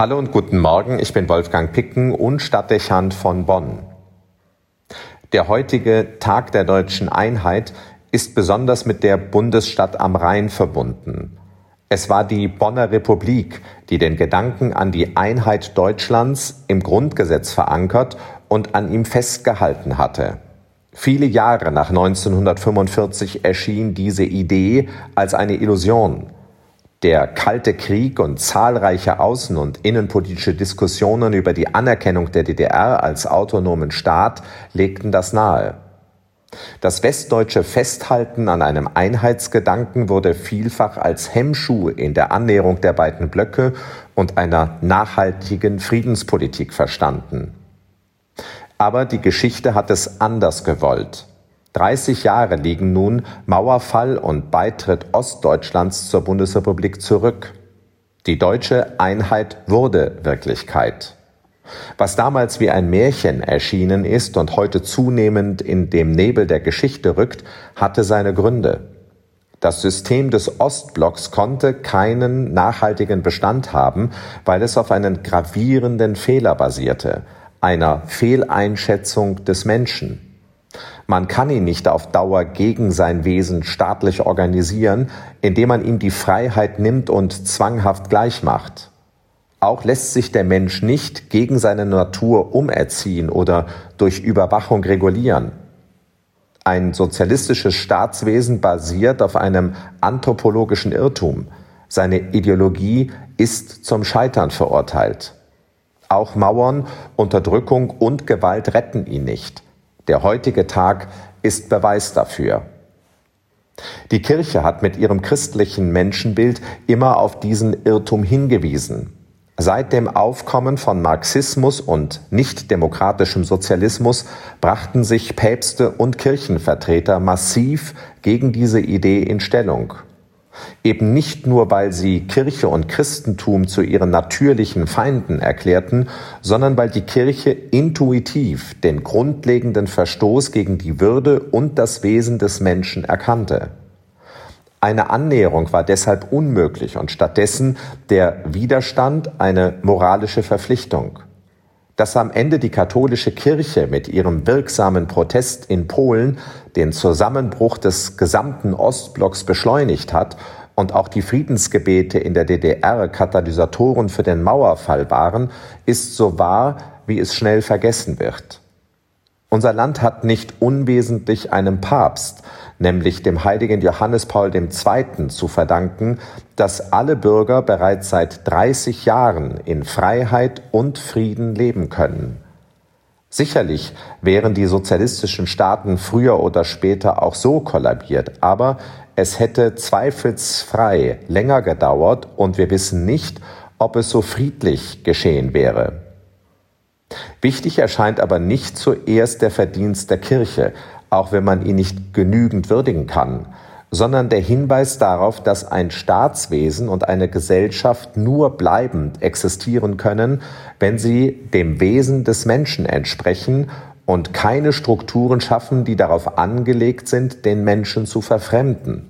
Hallo und guten Morgen, ich bin Wolfgang Picken und Stadtdechant von Bonn. Der heutige Tag der deutschen Einheit ist besonders mit der Bundesstadt am Rhein verbunden. Es war die Bonner Republik, die den Gedanken an die Einheit Deutschlands im Grundgesetz verankert und an ihm festgehalten hatte. Viele Jahre nach 1945 erschien diese Idee als eine Illusion. Der Kalte Krieg und zahlreiche außen- und innenpolitische Diskussionen über die Anerkennung der DDR als autonomen Staat legten das nahe. Das westdeutsche Festhalten an einem Einheitsgedanken wurde vielfach als Hemmschuh in der Annäherung der beiden Blöcke und einer nachhaltigen Friedenspolitik verstanden. Aber die Geschichte hat es anders gewollt. 30 Jahre liegen nun Mauerfall und Beitritt Ostdeutschlands zur Bundesrepublik zurück. Die deutsche Einheit wurde Wirklichkeit. Was damals wie ein Märchen erschienen ist und heute zunehmend in dem Nebel der Geschichte rückt, hatte seine Gründe. Das System des Ostblocks konnte keinen nachhaltigen Bestand haben, weil es auf einen gravierenden Fehler basierte, einer Fehleinschätzung des Menschen. Man kann ihn nicht auf Dauer gegen sein Wesen staatlich organisieren, indem man ihm die Freiheit nimmt und zwanghaft gleichmacht. Auch lässt sich der Mensch nicht gegen seine Natur umerziehen oder durch Überwachung regulieren. Ein sozialistisches Staatswesen basiert auf einem anthropologischen Irrtum. Seine Ideologie ist zum Scheitern verurteilt. Auch Mauern, Unterdrückung und Gewalt retten ihn nicht. Der heutige Tag ist Beweis dafür. Die Kirche hat mit ihrem christlichen Menschenbild immer auf diesen Irrtum hingewiesen. Seit dem Aufkommen von Marxismus und nichtdemokratischem Sozialismus brachten sich Päpste und Kirchenvertreter massiv gegen diese Idee in Stellung. Eben nicht nur, weil sie Kirche und Christentum zu ihren natürlichen Feinden erklärten, sondern weil die Kirche intuitiv den grundlegenden Verstoß gegen die Würde und das Wesen des Menschen erkannte. Eine Annäherung war deshalb unmöglich und stattdessen der Widerstand eine moralische Verpflichtung. Dass am Ende die katholische Kirche mit ihrem wirksamen Protest in Polen den Zusammenbruch des gesamten Ostblocks beschleunigt hat und auch die Friedensgebete in der DDR Katalysatoren für den Mauerfall waren, ist so wahr, wie es schnell vergessen wird. Unser Land hat nicht unwesentlich einem Papst, nämlich dem heiligen Johannes Paul II. zu verdanken, dass alle Bürger bereits seit 30 Jahren in Freiheit und Frieden leben können. Sicherlich wären die sozialistischen Staaten früher oder später auch so kollabiert, aber es hätte zweifelsfrei länger gedauert und wir wissen nicht, ob es so friedlich geschehen wäre. Wichtig erscheint aber nicht zuerst der Verdienst der Kirche, auch wenn man ihn nicht genügend würdigen kann, sondern der Hinweis darauf, dass ein Staatswesen und eine Gesellschaft nur bleibend existieren können, wenn sie dem Wesen des Menschen entsprechen und keine Strukturen schaffen, die darauf angelegt sind, den Menschen zu verfremden.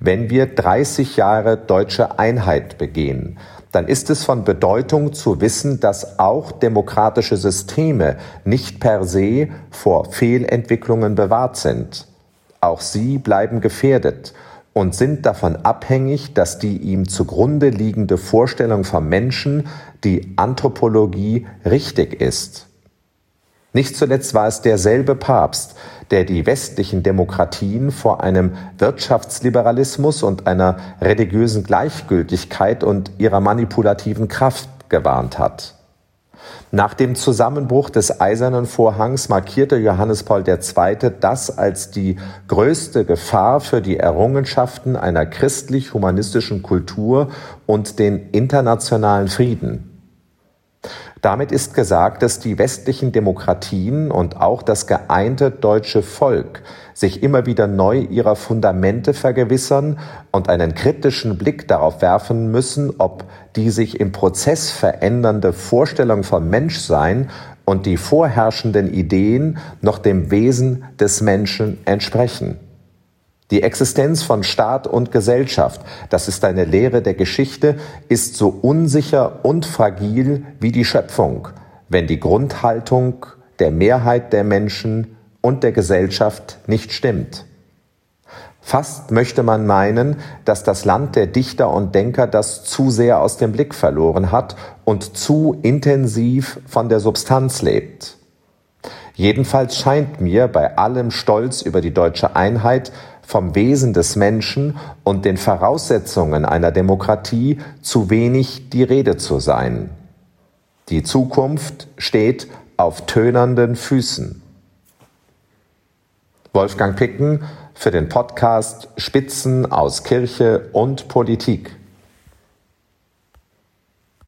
Wenn wir 30 Jahre deutsche Einheit begehen, dann ist es von Bedeutung zu wissen, dass auch demokratische Systeme nicht per se vor Fehlentwicklungen bewahrt sind. Auch sie bleiben gefährdet und sind davon abhängig, dass die ihm zugrunde liegende Vorstellung vom Menschen, die Anthropologie, richtig ist. Nicht zuletzt war es derselbe Papst, der die westlichen Demokratien vor einem Wirtschaftsliberalismus und einer religiösen Gleichgültigkeit und ihrer manipulativen Kraft gewarnt hat. Nach dem Zusammenbruch des Eisernen Vorhangs markierte Johannes Paul II. das als die größte Gefahr für die Errungenschaften einer christlich-humanistischen Kultur und den internationalen Frieden. Damit ist gesagt, dass die westlichen Demokratien und auch das geeinte deutsche Volk sich immer wieder neu ihrer Fundamente vergewissern und einen kritischen Blick darauf werfen müssen, ob die sich im Prozess verändernde Vorstellung von Menschsein und die vorherrschenden Ideen noch dem Wesen des Menschen entsprechen. Die Existenz von Staat und Gesellschaft, das ist eine Lehre der Geschichte, ist so unsicher und fragil wie die Schöpfung, wenn die Grundhaltung der Mehrheit der Menschen und der Gesellschaft nicht stimmt. Fast möchte man meinen, dass das Land der Dichter und Denker das zu sehr aus dem Blick verloren hat und zu intensiv von der Substanz lebt. Jedenfalls scheint mir bei allem Stolz über die deutsche Einheit vom Wesen des Menschen und den Voraussetzungen einer Demokratie zu wenig die Rede zu sein. Die Zukunft steht auf tönernden Füßen. Wolfgang Picken für den Podcast Spitzen aus Kirche und Politik.